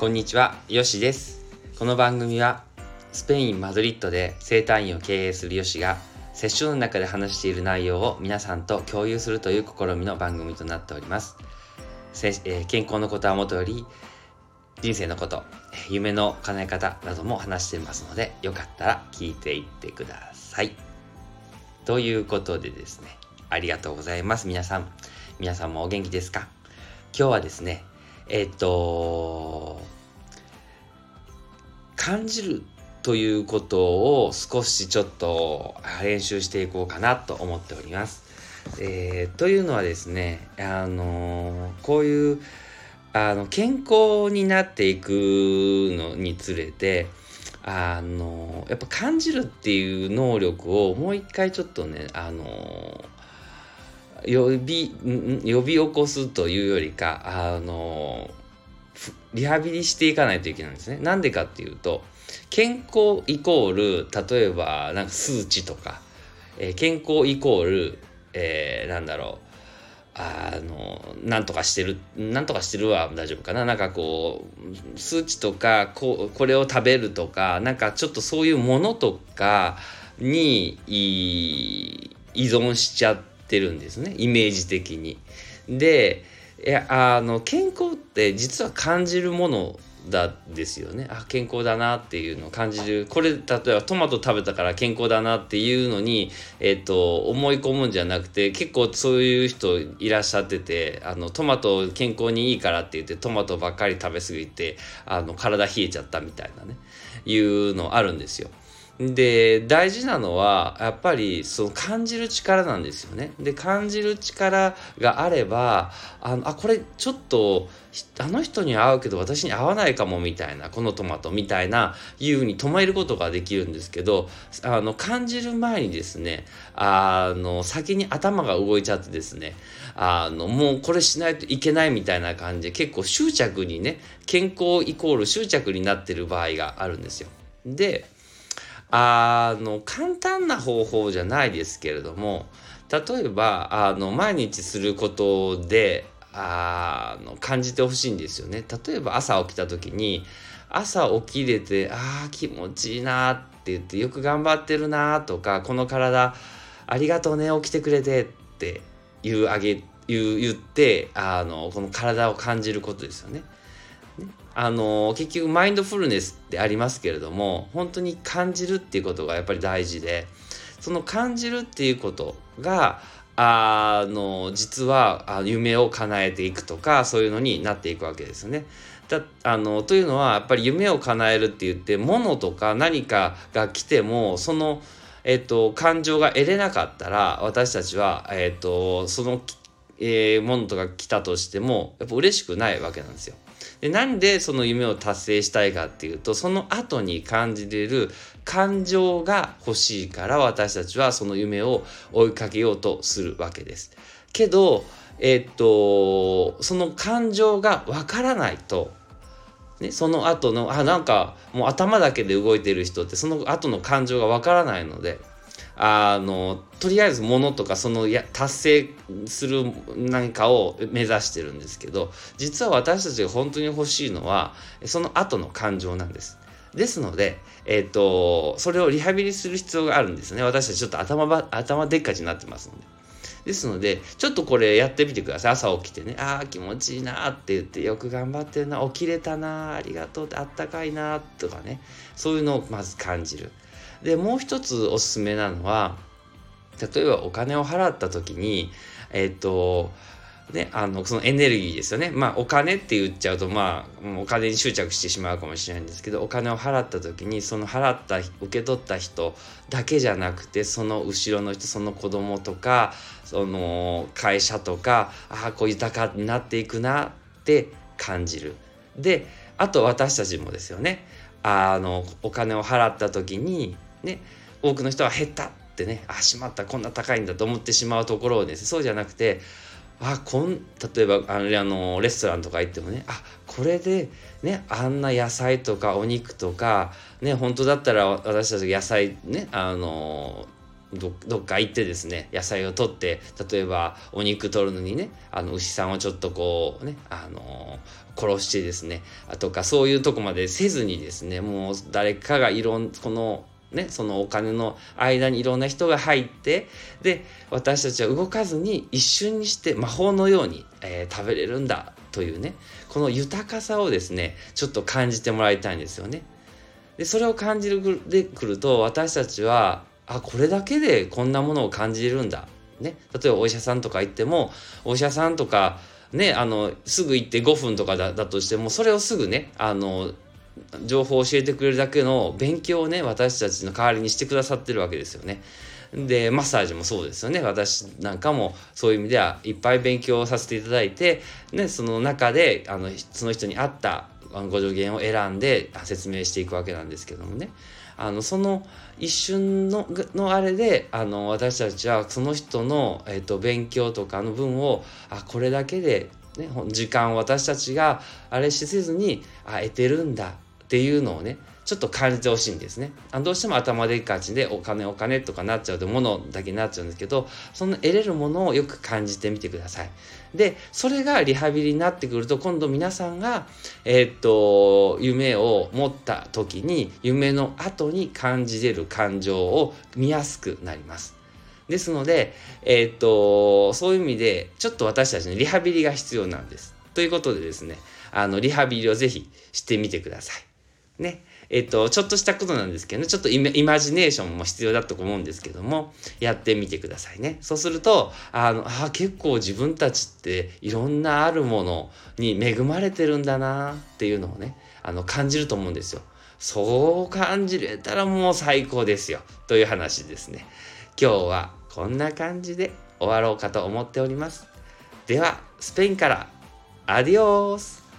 こんにちは、よしです。この番組はスペイン・マドリッドで生態院を経営するよしがセッションの中で話している内容を皆さんと共有するという試みの番組となっております。せえー健康のことはもとより人生のこと、夢の叶え方なども話してますので、よかったら聞いていってください。ということでですね、ありがとうございます。皆さん。皆さんもお元気ですか？今日はですね、えっと、感じるということを少しちょっと練習していこうかなと思っております。えーというのはですね、あのこういうあの健康になっていくのにつれてあのやっぱ感じるっていう能力をもう一回ちょっとねあの呼び呼び起こすというよりかあのリハビリしていかないといけないんですね。なんでかっていうと健康イコール例えばなんか数値とか、えー健康イコール、えーなんだろうあのなんとかしてるなんとかしてるは大丈夫かななんかこう数値とかここれを食べるとかなんかちょっとそういうものとかに依存しちゃってるんですねイメージ的に。でいやあの健康って実は感じるものだですよねあ健康だなっていうのを感じるこれ例えばトマト食べたから健康だなっていうのに、えっと思い込むんじゃなくて結構そういう人いらっしゃっててあのトマト健康にいいからって言ってトマトばっかり食べ過ぎてあの体冷えちゃったみたいなねいうのあるんですよ。で大事なのはやっぱりその感じる力なんですよね。で感じる力があればあのあこれちょっとあの人に合うけど私に合わないかもみたいなこのトマトみたいないうふうに止めることができるんですけどあの感じる前にですねあの先に頭が動いちゃってですねあのもうこれしないといけないみたいな感じで結構執着にね健康イコール執着になってる場合があるんですよ。であの簡単な方法じゃないですけれども例えばあの毎日することであの感じてほしいんですよね。例えば朝起きた時に朝起きれてあー気持ちいいなって言ってよく頑張ってるなとかこの体ありがとうね起きてくれてって言うあげ言言ってあのこの体を感じることですよね。あの結局マインドフルネスってありますけれども本当に感じるっていうことがやっぱり大事でその感じるっていうことがあの実は夢を叶えていくとかそういうのになっていくわけですね。だあのというのはやっぱり夢を叶えるって言って物とか何かが来てもその、えっと、感情が得れなかったら私たちは、えっと、その、えーものとか来たとしてもやっぱ嬉しくないわけなんですよ。でなんでその夢を達成したいかっていうとその後に感じれる感情が欲しいから私たちはその夢を追いかけようとするわけです。けどえっとその感情がわからないとね、その後のあなんかもう頭だけで動いてる人ってその後の感情がわからないのであのとりあえず物とかそのや達成する何かを目指してるんですけど実は私たちが本当に欲しいのはその後の感情なんです。ですので、えっとそれをリハビリする必要があるんですね。私たちちょっと頭ば頭でっかちになってますので。ですのでちょっとこれやってみてください。朝起きてね。ああ気持ちいいなって言ってよく頑張ってるな。起きれたなありがとう。ってあったかいなとかね。そういうのをまず感じる。でもう一つおすすめなのは例えばお金を払った時にえっ、とね、あのそのエネルギーですよね。まあお金って言っちゃうとまあお金に執着してしまうかもしれないんですけどお金を払った時にその払った受け取った人だけじゃなくてその後ろの人その子供とかその会社とかああこう豊かになっていくなって感じる。であと私たちもですよね。あのお金を払った時にね多くの人は減ったってねあしまったこんな高いんだと思ってしまうところをですねそうじゃなくてあこん例えばあのあのレストランとか行ってもねあこれでねあんな野菜とかお肉とかね本当だったら私たち野菜ねあのどどっか行ってですね野菜を取って例えばお肉取るのにねあの牛さんをちょっとこうねあの殺してですねとかそういうとこまでせずにですねもう誰かがいろんこのね、そのお金の間にいろんな人が入ってで私たちは動かずに一瞬にして魔法のように、えー、食べれるんだというねこの豊かさをですねちょっと感じてもらいたいんですよね。でそれを感じるでくると私たちはあこれだけでこんなものを感じるんだ。ね、例えばお医者さんとか行ってもお医者さんとかねあのすぐ行って5分とかだとしてもそれをすぐねあの情報を教えてくれるだけの勉強をね私たちの代わりにしてくださってるわけですよね。でマッサージもそうですよね。私なんかもそういう意味ではいっぱい勉強させていただいて、ね、その中であのその人に合ったご助言を選んで説明していくわけなんですけどもね。あのその一瞬ののあれであの私たちはその人の、えーと、勉強とかの分をあこれだけで、ね、時間を私たちがあれしせずにあ得てるんだ。っていうのをねちょっと感じてほしいんですね。あどうしても頭でっかちでお金お金とかなっちゃうと物だけになっちゃうんですけどその得れるものをよく感じてみてください。でそれがリハビリになってくると今度皆さんがえー、っと夢を持った時に夢の後に感じれる感情を見やすくなります。ですので、えー、っとそういう意味でちょっと私たちのリハビリが必要なんです。ということでですねあのリハビリをぜひしてみてください。ね。えっと、ちょっとしたことなんですけどね、ちょっとイマジネーションも必要だと思うんですけども、やってみてくださいね。そうすると、あの、あ結構自分たちっていろんなあるものに恵まれてるんだなっていうのをね、あの、感じると思うんですよ。そう感じれたらもう最高ですよ。という話ですね。今日はこんな感じで終わろうかと思っております。では、スペインから、アディオース